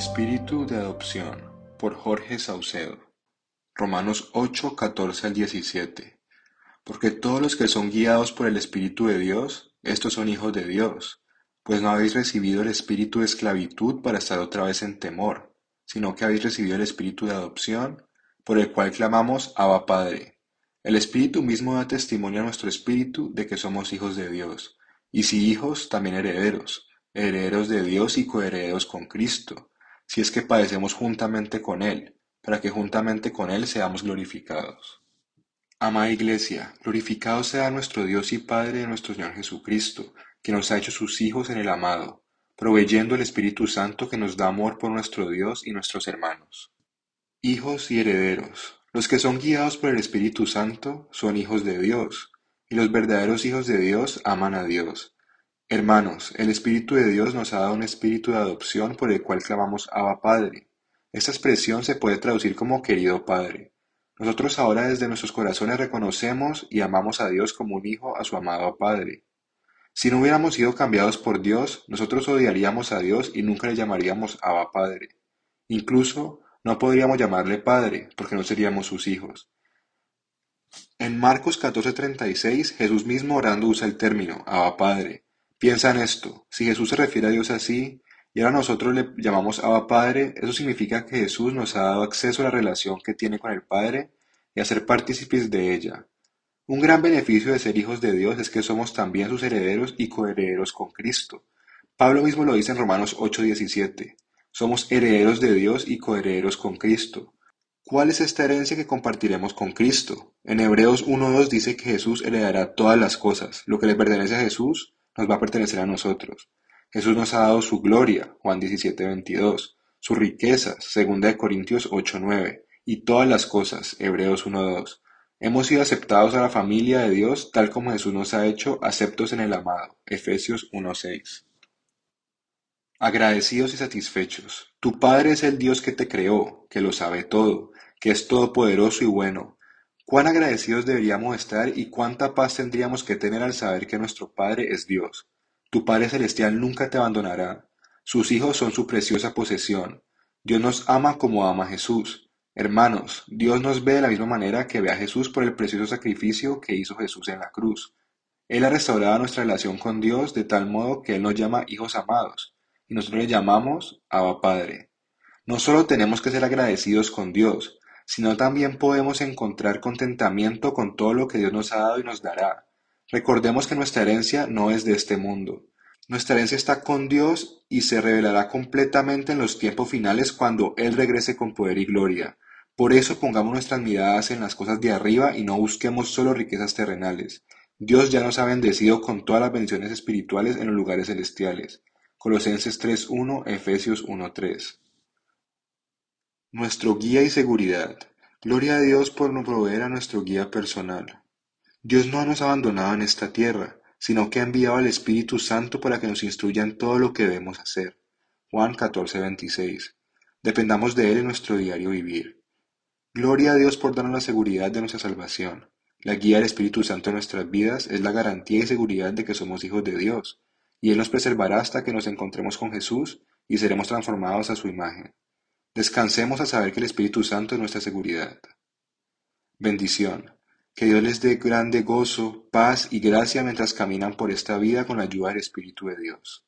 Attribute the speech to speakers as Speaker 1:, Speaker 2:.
Speaker 1: espíritu de adopción por Jorge Saucedo. Romanos 8, 14 al 17. Porque todos los que son guiados por el Espíritu de Dios, estos son hijos de Dios, pues no habéis recibido el espíritu de esclavitud para estar otra vez en temor, sino que habéis recibido el espíritu de adopción, por el cual clamamos Abba Padre. El Espíritu mismo da testimonio a nuestro espíritu de que somos hijos de Dios, y si hijos, también herederos, herederos de Dios y coherederos con Cristo si es que padecemos juntamente con Él, para que juntamente con Él seamos glorificados. Amada Iglesia, glorificado sea nuestro Dios y Padre de nuestro Señor Jesucristo, que nos ha hecho sus hijos en el amado, proveyendo el Espíritu Santo que nos da amor por nuestro Dios y nuestros hermanos. Hijos y herederos. Los que son guiados por el Espíritu Santo son hijos de Dios, y los verdaderos hijos de Dios aman a Dios, Hermanos, el Espíritu de Dios nos ha dado un espíritu de adopción por el cual clamamos Abba Padre. Esta expresión se puede traducir como querido Padre. Nosotros ahora desde nuestros corazones reconocemos y amamos a Dios como un hijo a su amado Padre. Si no hubiéramos sido cambiados por Dios, nosotros odiaríamos a Dios y nunca le llamaríamos Abba Padre. Incluso no podríamos llamarle Padre, porque no seríamos sus hijos. En Marcos 14:36, Jesús mismo orando usa el término Abba Padre Piensa en esto, si Jesús se refiere a Dios así, y ahora nosotros le llamamos Abba Padre, eso significa que Jesús nos ha dado acceso a la relación que tiene con el Padre y a ser partícipes de ella. Un gran beneficio de ser hijos de Dios es que somos también sus herederos y coherederos con Cristo. Pablo mismo lo dice en Romanos 8:17. Somos herederos de Dios y coherederos con Cristo. ¿Cuál es esta herencia que compartiremos con Cristo? En Hebreos 1.2 dice que Jesús heredará todas las cosas. Lo que le pertenece a Jesús nos va a pertenecer a nosotros. Jesús nos ha dado su gloria, Juan 17, 22, sus riquezas, 2 Corintios 8, 9, y todas las cosas, Hebreos 1, 2. Hemos sido aceptados a la familia de Dios tal como Jesús nos ha hecho aceptos en el amado, Efesios 1, 6. Agradecidos y satisfechos. Tu Padre es el Dios que te creó, que lo sabe todo, que es todopoderoso y bueno, Cuán agradecidos deberíamos estar y cuánta paz tendríamos que tener al saber que nuestro Padre es Dios. Tu Padre Celestial nunca te abandonará. Sus hijos son su preciosa posesión. Dios nos ama como ama a Jesús. Hermanos, Dios nos ve de la misma manera que ve a Jesús por el precioso sacrificio que hizo Jesús en la cruz. Él ha restaurado nuestra relación con Dios de tal modo que Él nos llama hijos amados, y nosotros le llamamos Abba Padre. No solo tenemos que ser agradecidos con Dios, sino también podemos encontrar contentamiento con todo lo que Dios nos ha dado y nos dará. Recordemos que nuestra herencia no es de este mundo. Nuestra herencia está con Dios y se revelará completamente en los tiempos finales cuando Él regrese con poder y gloria. Por eso pongamos nuestras miradas en las cosas de arriba y no busquemos solo riquezas terrenales. Dios ya nos ha bendecido con todas las bendiciones espirituales en los lugares celestiales. Colosenses 3.1, Efesios 1.3. Nuestro guía y seguridad. Gloria a Dios por no proveer a nuestro guía personal. Dios no nos ha abandonado en esta tierra, sino que ha enviado al Espíritu Santo para que nos instruya en todo lo que debemos hacer. Juan 14:26. Dependamos de Él en nuestro diario vivir. Gloria a Dios por darnos la seguridad de nuestra salvación. La guía del Espíritu Santo en nuestras vidas es la garantía y seguridad de que somos hijos de Dios, y Él nos preservará hasta que nos encontremos con Jesús y seremos transformados a su imagen. Descansemos a saber que el Espíritu Santo es nuestra seguridad. Bendición. Que Dios les dé grande gozo, paz y gracia mientras caminan por esta vida con la ayuda del Espíritu de Dios.